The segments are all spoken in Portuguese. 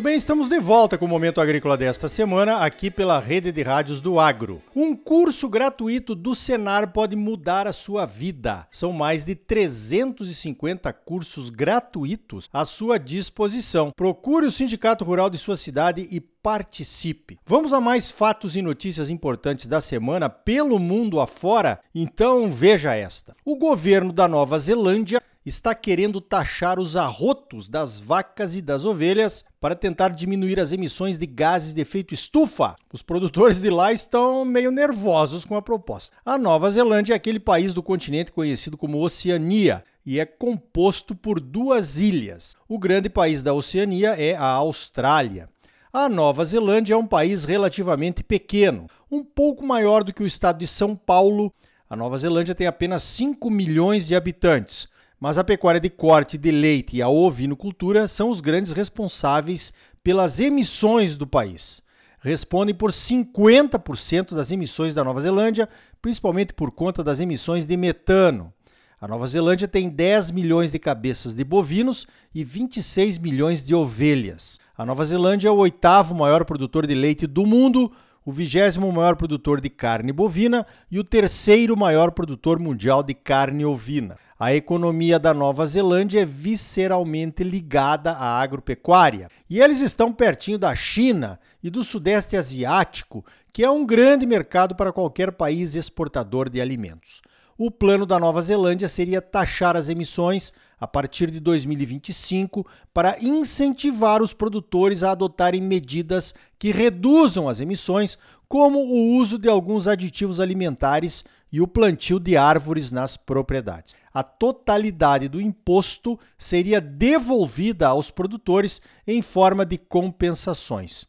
Muito bem, estamos de volta com o Momento Agrícola desta semana, aqui pela rede de rádios do Agro. Um curso gratuito do Senar pode mudar a sua vida. São mais de 350 cursos gratuitos à sua disposição. Procure o Sindicato Rural de sua cidade e participe. Vamos a mais fatos e notícias importantes da semana pelo mundo afora? Então veja esta. O governo da Nova Zelândia está querendo taxar os arrotos das vacas e das ovelhas para tentar diminuir as emissões de gases de efeito estufa. Os produtores de lá estão meio nervosos com a proposta. A Nova Zelândia é aquele país do continente conhecido como Oceania e é composto por duas ilhas. O grande país da Oceania é a Austrália. A Nova Zelândia é um país relativamente pequeno, um pouco maior do que o estado de São Paulo. A Nova Zelândia tem apenas 5 milhões de habitantes mas a pecuária de corte de leite e a ovinocultura são os grandes responsáveis pelas emissões do país. Respondem por 50% das emissões da Nova Zelândia, principalmente por conta das emissões de metano. A Nova Zelândia tem 10 milhões de cabeças de bovinos e 26 milhões de ovelhas. A Nova Zelândia é o oitavo maior produtor de leite do mundo, o vigésimo maior produtor de carne bovina e o terceiro maior produtor mundial de carne ovina. A economia da Nova Zelândia é visceralmente ligada à agropecuária. E eles estão pertinho da China e do Sudeste Asiático, que é um grande mercado para qualquer país exportador de alimentos. O plano da Nova Zelândia seria taxar as emissões a partir de 2025 para incentivar os produtores a adotarem medidas que reduzam as emissões, como o uso de alguns aditivos alimentares e o plantio de árvores nas propriedades. A totalidade do imposto seria devolvida aos produtores em forma de compensações.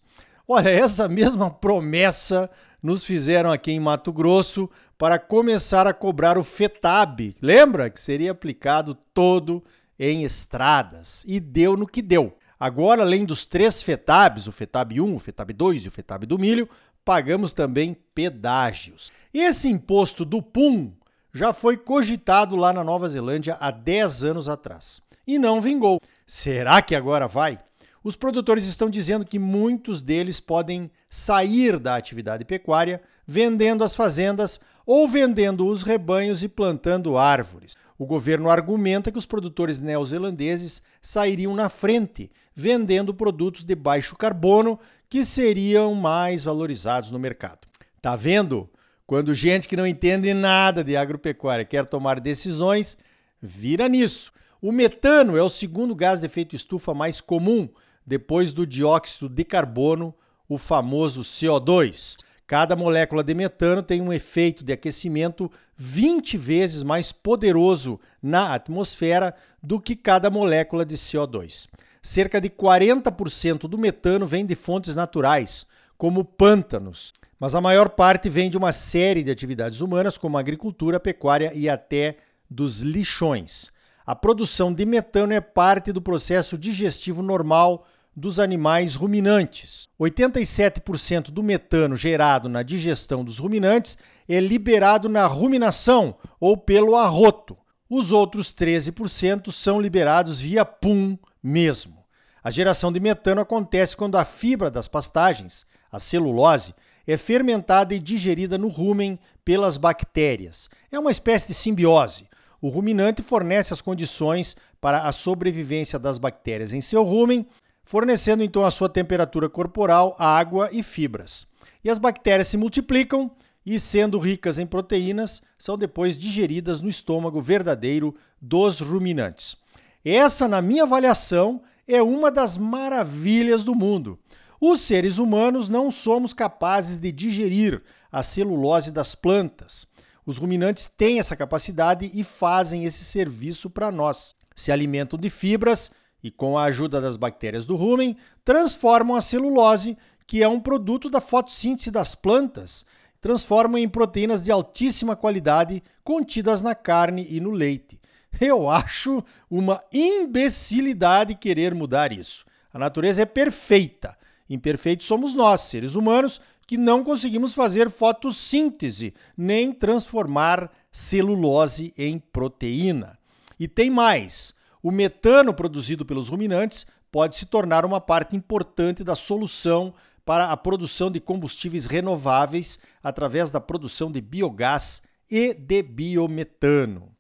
Olha, essa mesma promessa nos fizeram aqui em Mato Grosso para começar a cobrar o FETAB. Lembra que seria aplicado todo em estradas e deu no que deu. Agora, além dos três FETABs, o FETAB 1, o FETAB 2 e o FETAB do milho, pagamos também pedágios. Esse imposto do PUM já foi cogitado lá na Nova Zelândia há 10 anos atrás e não vingou. Será que agora vai? Os produtores estão dizendo que muitos deles podem sair da atividade pecuária vendendo as fazendas ou vendendo os rebanhos e plantando árvores. O governo argumenta que os produtores neozelandeses sairiam na frente, vendendo produtos de baixo carbono que seriam mais valorizados no mercado. Tá vendo? Quando gente que não entende nada de agropecuária quer tomar decisões, vira nisso. O metano é o segundo gás de efeito estufa mais comum, depois do dióxido de carbono, o famoso CO2. Cada molécula de metano tem um efeito de aquecimento 20 vezes mais poderoso na atmosfera do que cada molécula de CO2. Cerca de 40% do metano vem de fontes naturais, como pântanos, mas a maior parte vem de uma série de atividades humanas, como agricultura, pecuária e até dos lixões. A produção de metano é parte do processo digestivo normal dos animais ruminantes. 87% do metano gerado na digestão dos ruminantes é liberado na ruminação ou pelo arroto. Os outros 13% são liberados via pum mesmo. A geração de metano acontece quando a fibra das pastagens, a celulose, é fermentada e digerida no rumen pelas bactérias. É uma espécie de simbiose. O ruminante fornece as condições para a sobrevivência das bactérias em seu rumen, fornecendo então a sua temperatura corporal, água e fibras. E as bactérias se multiplicam e, sendo ricas em proteínas, são depois digeridas no estômago verdadeiro dos ruminantes. Essa, na minha avaliação, é uma das maravilhas do mundo. Os seres humanos não somos capazes de digerir a celulose das plantas. Os ruminantes têm essa capacidade e fazem esse serviço para nós. Se alimentam de fibras e, com a ajuda das bactérias do rumen, transformam a celulose, que é um produto da fotossíntese das plantas, transformam em proteínas de altíssima qualidade contidas na carne e no leite. Eu acho uma imbecilidade querer mudar isso. A natureza é perfeita Imperfeitos somos nós, seres humanos, que não conseguimos fazer fotossíntese, nem transformar celulose em proteína. E tem mais: o metano produzido pelos ruminantes pode se tornar uma parte importante da solução para a produção de combustíveis renováveis através da produção de biogás e de biometano.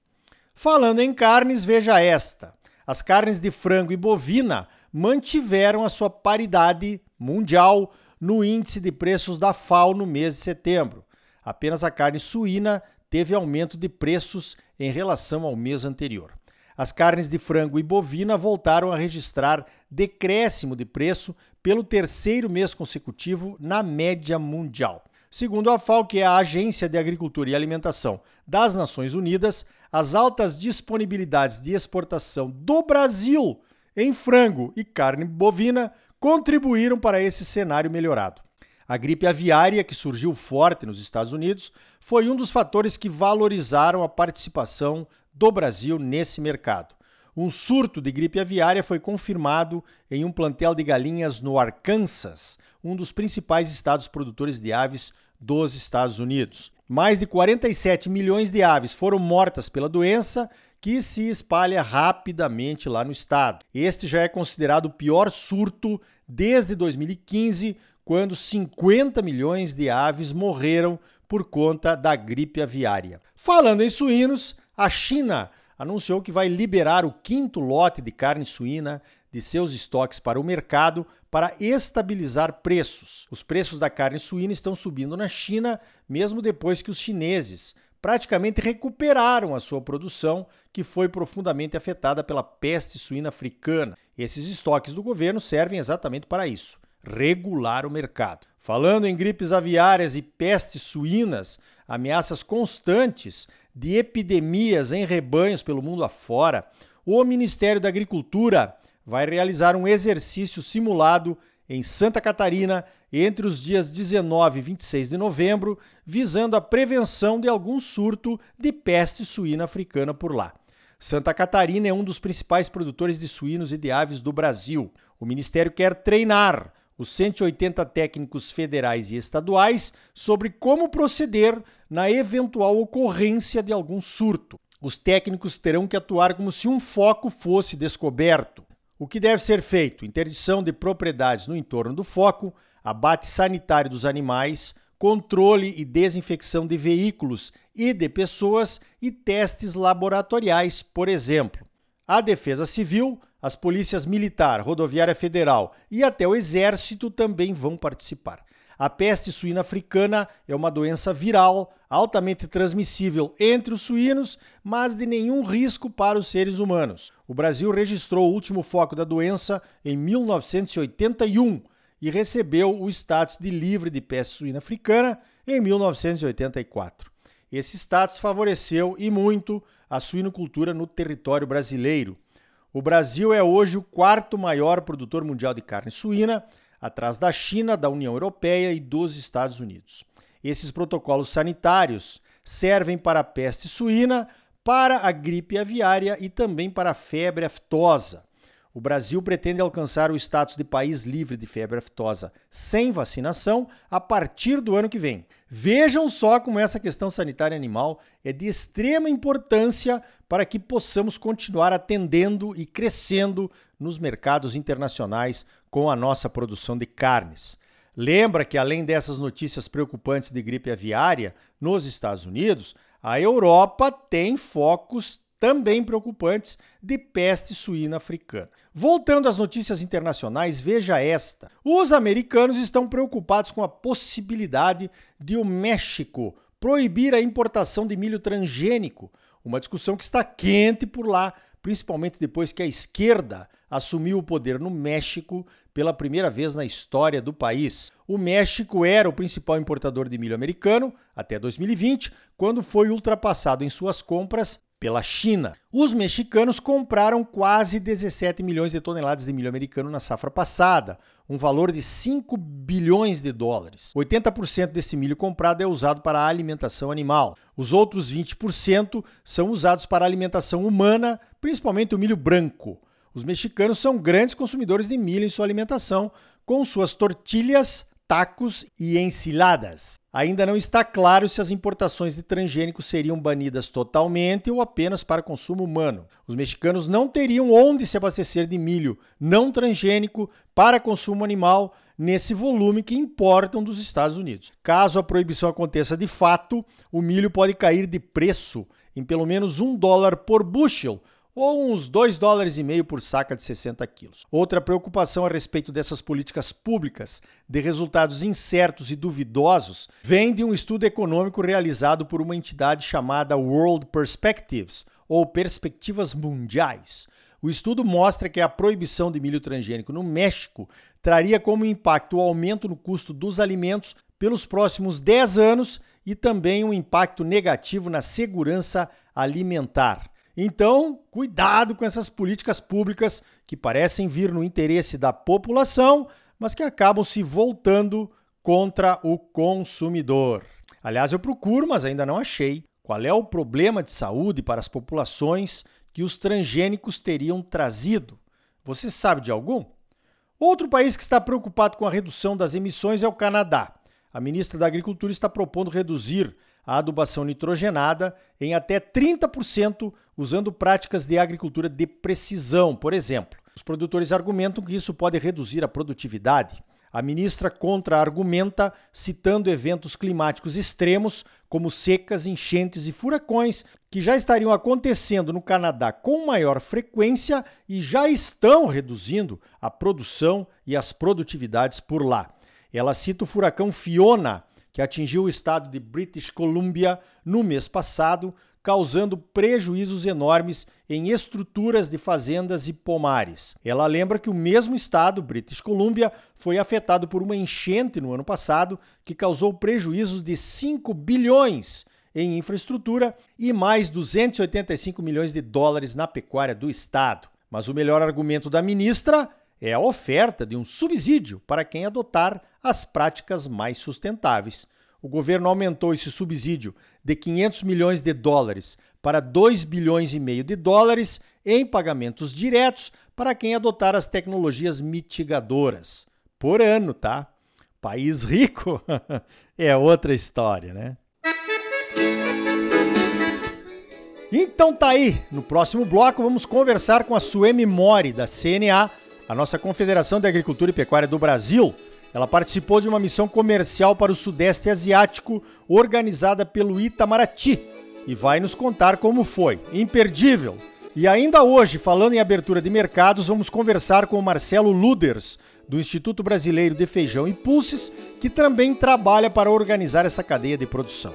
Falando em carnes, veja esta: as carnes de frango e bovina mantiveram a sua paridade mundial no índice de preços da FAO no mês de setembro. Apenas a carne suína teve aumento de preços em relação ao mês anterior. As carnes de frango e bovina voltaram a registrar decréscimo de preço pelo terceiro mês consecutivo na média mundial. Segundo a FAO, que é a Agência de Agricultura e Alimentação das Nações Unidas, as altas disponibilidades de exportação do Brasil em frango e carne bovina contribuíram para esse cenário melhorado. A gripe aviária, que surgiu forte nos Estados Unidos, foi um dos fatores que valorizaram a participação do Brasil nesse mercado. Um surto de gripe aviária foi confirmado em um plantel de galinhas no Arkansas, um dos principais estados produtores de aves dos Estados Unidos. Mais de 47 milhões de aves foram mortas pela doença, que se espalha rapidamente lá no estado. Este já é considerado o pior surto desde 2015, quando 50 milhões de aves morreram por conta da gripe aviária. Falando em suínos, a China anunciou que vai liberar o quinto lote de carne suína de seus estoques para o mercado para estabilizar preços. Os preços da carne suína estão subindo na China, mesmo depois que os chineses praticamente recuperaram a sua produção, que foi profundamente afetada pela peste suína africana. Esses estoques do governo servem exatamente para isso regular o mercado. Falando em gripes aviárias e pestes suínas, ameaças constantes de epidemias em rebanhos pelo mundo afora, o Ministério da Agricultura vai realizar um exercício simulado em Santa Catarina entre os dias 19 e 26 de novembro, visando a prevenção de algum surto de peste suína africana por lá. Santa Catarina é um dos principais produtores de suínos e de aves do Brasil. O ministério quer treinar os 180 técnicos federais e estaduais sobre como proceder na eventual ocorrência de algum surto. Os técnicos terão que atuar como se um foco fosse descoberto. O que deve ser feito? Interdição de propriedades no entorno do foco, abate sanitário dos animais, controle e desinfecção de veículos e de pessoas e testes laboratoriais, por exemplo. A Defesa Civil as polícias militar, rodoviária federal e até o exército também vão participar. A peste suína africana é uma doença viral, altamente transmissível entre os suínos, mas de nenhum risco para os seres humanos. O Brasil registrou o último foco da doença em 1981 e recebeu o status de livre de peste suína africana em 1984. Esse status favoreceu e muito a suinocultura no território brasileiro. O Brasil é hoje o quarto maior produtor mundial de carne suína, atrás da China, da União Europeia e dos Estados Unidos. Esses protocolos sanitários servem para a peste suína, para a gripe aviária e também para a febre aftosa. O Brasil pretende alcançar o status de país livre de febre aftosa sem vacinação a partir do ano que vem. Vejam só como essa questão sanitária animal é de extrema importância para que possamos continuar atendendo e crescendo nos mercados internacionais com a nossa produção de carnes. Lembra que além dessas notícias preocupantes de gripe aviária nos Estados Unidos, a Europa tem focos também preocupantes de peste suína africana. Voltando às notícias internacionais, veja esta. Os americanos estão preocupados com a possibilidade de o México proibir a importação de milho transgênico, uma discussão que está quente por lá, principalmente depois que a esquerda assumiu o poder no México pela primeira vez na história do país. O México era o principal importador de milho americano até 2020, quando foi ultrapassado em suas compras pela China. Os mexicanos compraram quase 17 milhões de toneladas de milho americano na safra passada, um valor de 5 bilhões de dólares. 80% desse milho comprado é usado para a alimentação animal. Os outros 20% são usados para a alimentação humana, principalmente o milho branco. Os mexicanos são grandes consumidores de milho em sua alimentação, com suas tortilhas, tacos e ensiladas. Ainda não está claro se as importações de transgênicos seriam banidas totalmente ou apenas para consumo humano. Os mexicanos não teriam onde se abastecer de milho não transgênico para consumo animal nesse volume que importam dos Estados Unidos. Caso a proibição aconteça de fato, o milho pode cair de preço em pelo menos um dólar por bushel ou uns 2 dólares e meio por saca de 60 quilos. Outra preocupação a respeito dessas políticas públicas de resultados incertos e duvidosos vem de um estudo econômico realizado por uma entidade chamada World Perspectives, ou Perspectivas Mundiais. O estudo mostra que a proibição de milho transgênico no México traria como impacto o aumento no custo dos alimentos pelos próximos 10 anos e também um impacto negativo na segurança alimentar. Então, cuidado com essas políticas públicas que parecem vir no interesse da população, mas que acabam se voltando contra o consumidor. Aliás, eu procuro, mas ainda não achei qual é o problema de saúde para as populações que os transgênicos teriam trazido. Você sabe de algum? Outro país que está preocupado com a redução das emissões é o Canadá. A ministra da Agricultura está propondo reduzir a adubação nitrogenada em até 30% usando práticas de agricultura de precisão, por exemplo. Os produtores argumentam que isso pode reduzir a produtividade. A ministra contra-argumenta citando eventos climáticos extremos, como secas, enchentes e furacões, que já estariam acontecendo no Canadá com maior frequência e já estão reduzindo a produção e as produtividades por lá. Ela cita o furacão Fiona, que atingiu o estado de British Columbia no mês passado, causando prejuízos enormes em estruturas de fazendas e pomares. Ela lembra que o mesmo estado, British Columbia, foi afetado por uma enchente no ano passado que causou prejuízos de 5 bilhões em infraestrutura e mais 285 milhões de dólares na pecuária do estado. Mas o melhor argumento da ministra é a oferta de um subsídio para quem adotar as práticas mais sustentáveis. O governo aumentou esse subsídio de 500 milhões de dólares para 2 bilhões e meio de dólares em pagamentos diretos para quem adotar as tecnologias mitigadoras. Por ano, tá? País rico é outra história, né? Então tá aí, no próximo bloco vamos conversar com a Suemi Mori da CNA a nossa Confederação de Agricultura e Pecuária do Brasil, ela participou de uma missão comercial para o Sudeste Asiático organizada pelo Itamaraty e vai nos contar como foi. Imperdível! E ainda hoje, falando em abertura de mercados, vamos conversar com o Marcelo Luders, do Instituto Brasileiro de Feijão e Pulses, que também trabalha para organizar essa cadeia de produção.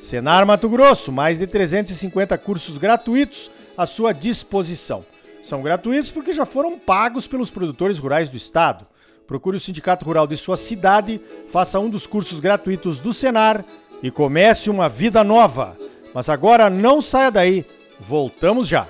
Senar Mato Grosso, mais de 350 cursos gratuitos à sua disposição. São gratuitos porque já foram pagos pelos produtores rurais do estado. Procure o sindicato rural de sua cidade, faça um dos cursos gratuitos do Senar e comece uma vida nova. Mas agora não saia daí, voltamos já.